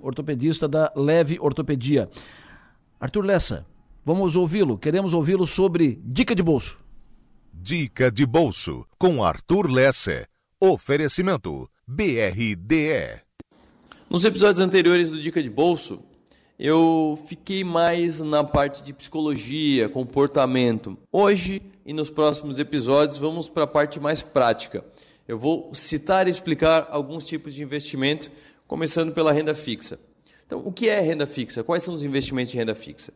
ortopedista da Leve Ortopedia. Arthur Lessa, vamos ouvi-lo. Queremos ouvi-lo sobre dica de bolso. Dica de bolso com Arthur Lessa. Oferecimento BRDE. Nos episódios anteriores do Dica de Bolso, eu fiquei mais na parte de psicologia, comportamento. Hoje e nos próximos episódios vamos para a parte mais prática. Eu vou citar e explicar alguns tipos de investimento, começando pela renda fixa. Então, o que é renda fixa? Quais são os investimentos de renda fixa?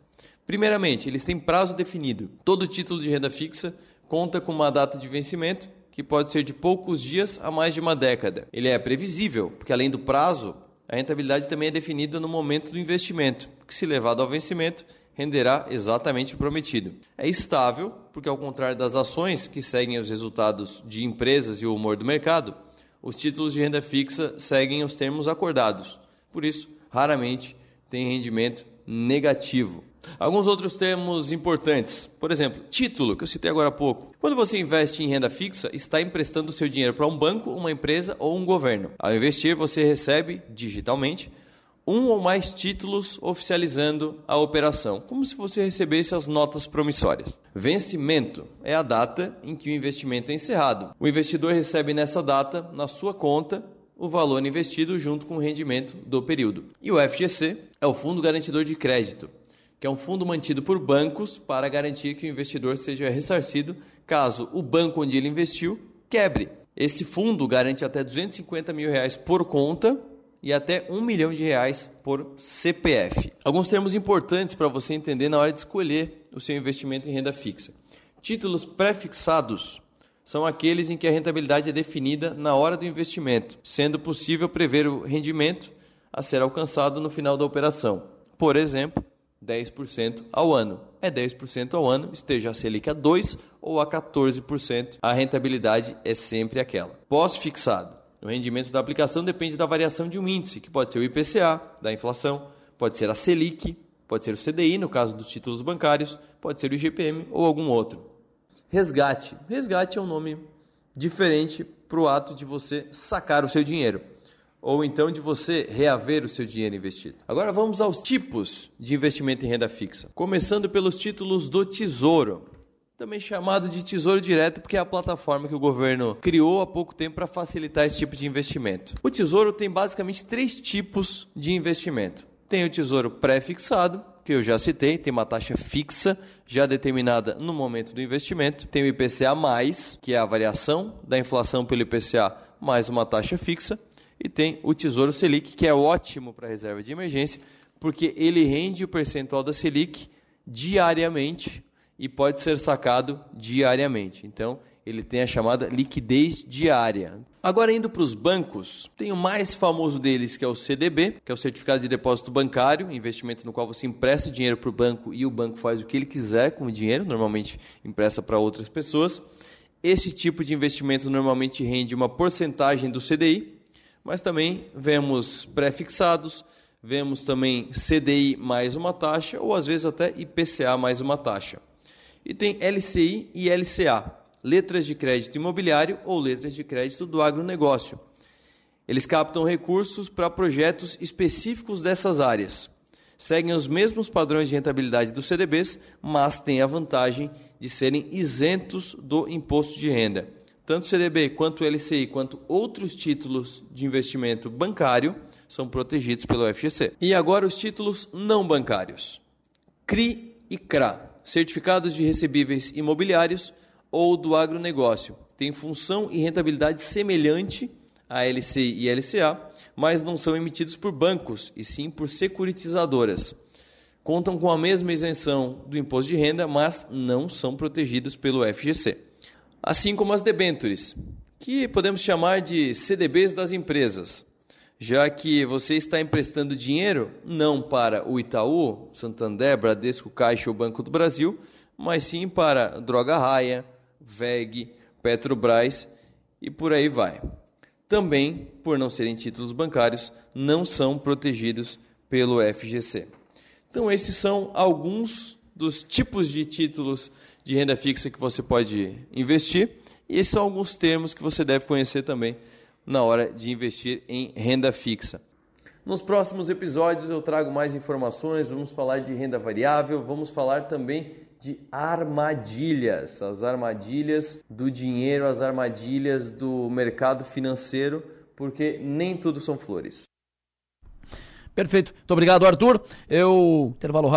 Primeiramente, eles têm prazo definido. Todo título de renda fixa conta com uma data de vencimento que pode ser de poucos dias a mais de uma década. Ele é previsível, porque além do prazo, a rentabilidade também é definida no momento do investimento, que, se levado ao vencimento, renderá exatamente o prometido. É estável, porque, ao contrário das ações, que seguem os resultados de empresas e o humor do mercado, os títulos de renda fixa seguem os termos acordados. Por isso, raramente tem rendimento negativo. Alguns outros termos importantes. Por exemplo, título, que eu citei agora há pouco. Quando você investe em renda fixa, está emprestando seu dinheiro para um banco, uma empresa ou um governo. Ao investir, você recebe digitalmente um ou mais títulos oficializando a operação, como se você recebesse as notas promissórias. Vencimento é a data em que o investimento é encerrado. O investidor recebe nessa data, na sua conta, o valor investido junto com o rendimento do período. E o FGC é o Fundo Garantidor de Crédito, que é um fundo mantido por bancos para garantir que o investidor seja ressarcido caso o banco onde ele investiu quebre. Esse fundo garante até 250 mil reais por conta e até um milhão de reais por CPF. Alguns termos importantes para você entender na hora de escolher o seu investimento em renda fixa. Títulos prefixados são aqueles em que a rentabilidade é definida na hora do investimento, sendo possível prever o rendimento a ser alcançado no final da operação. Por exemplo, 10% ao ano. É 10% ao ano, esteja a Selic a 2 ou a 14%, a rentabilidade é sempre aquela. Pós-fixado. O rendimento da aplicação depende da variação de um índice, que pode ser o IPCA, da inflação, pode ser a Selic, pode ser o CDI, no caso dos títulos bancários, pode ser o IGPM ou algum outro. Resgate. Resgate é um nome diferente para o ato de você sacar o seu dinheiro ou então de você reaver o seu dinheiro investido. Agora vamos aos tipos de investimento em renda fixa. Começando pelos títulos do Tesouro. Também chamado de Tesouro Direto, porque é a plataforma que o governo criou há pouco tempo para facilitar esse tipo de investimento. O Tesouro tem basicamente três tipos de investimento: tem o Tesouro pré-fixado, que eu já citei, tem uma taxa fixa já determinada no momento do investimento. Tem o IPCA, que é a variação da inflação pelo IPCA mais uma taxa fixa. E tem o Tesouro Selic, que é ótimo para reserva de emergência, porque ele rende o percentual da Selic diariamente e pode ser sacado diariamente. Então, ele tem a chamada liquidez diária. Agora, indo para os bancos, tem o mais famoso deles, que é o CDB, que é o Certificado de Depósito Bancário, investimento no qual você empresta dinheiro para o banco e o banco faz o que ele quiser com o dinheiro, normalmente empresta para outras pessoas. Esse tipo de investimento normalmente rende uma porcentagem do CDI, mas também vemos pré-fixados, vemos também CDI mais uma taxa, ou às vezes até IPCA mais uma taxa. E tem LCI e LCA, letras de crédito imobiliário ou letras de crédito do agronegócio. Eles captam recursos para projetos específicos dessas áreas. Seguem os mesmos padrões de rentabilidade dos CDBs, mas têm a vantagem de serem isentos do imposto de renda. Tanto o CDB quanto o LCI, quanto outros títulos de investimento bancário são protegidos pelo FGC. E agora os títulos não bancários. CRI e CRA, certificados de recebíveis imobiliários ou do agronegócio. Tem função e rentabilidade semelhante a LCI e LCA, mas não são emitidos por bancos, e sim por securitizadoras. Contam com a mesma isenção do imposto de renda, mas não são protegidos pelo FGC assim como as debêntures, que podemos chamar de CDBs das empresas, já que você está emprestando dinheiro não para o Itaú, Santander, Bradesco, Caixa ou Banco do Brasil, mas sim para Droga Raia, VEG, Petrobras e por aí vai. Também, por não serem títulos bancários, não são protegidos pelo FGC. Então, esses são alguns dos tipos de títulos de renda fixa que você pode investir. E esses são alguns termos que você deve conhecer também na hora de investir em renda fixa. Nos próximos episódios eu trago mais informações, vamos falar de renda variável, vamos falar também de armadilhas, as armadilhas do dinheiro, as armadilhas do mercado financeiro, porque nem tudo são flores. Perfeito. Muito obrigado, Arthur. Eu intervalo rápido.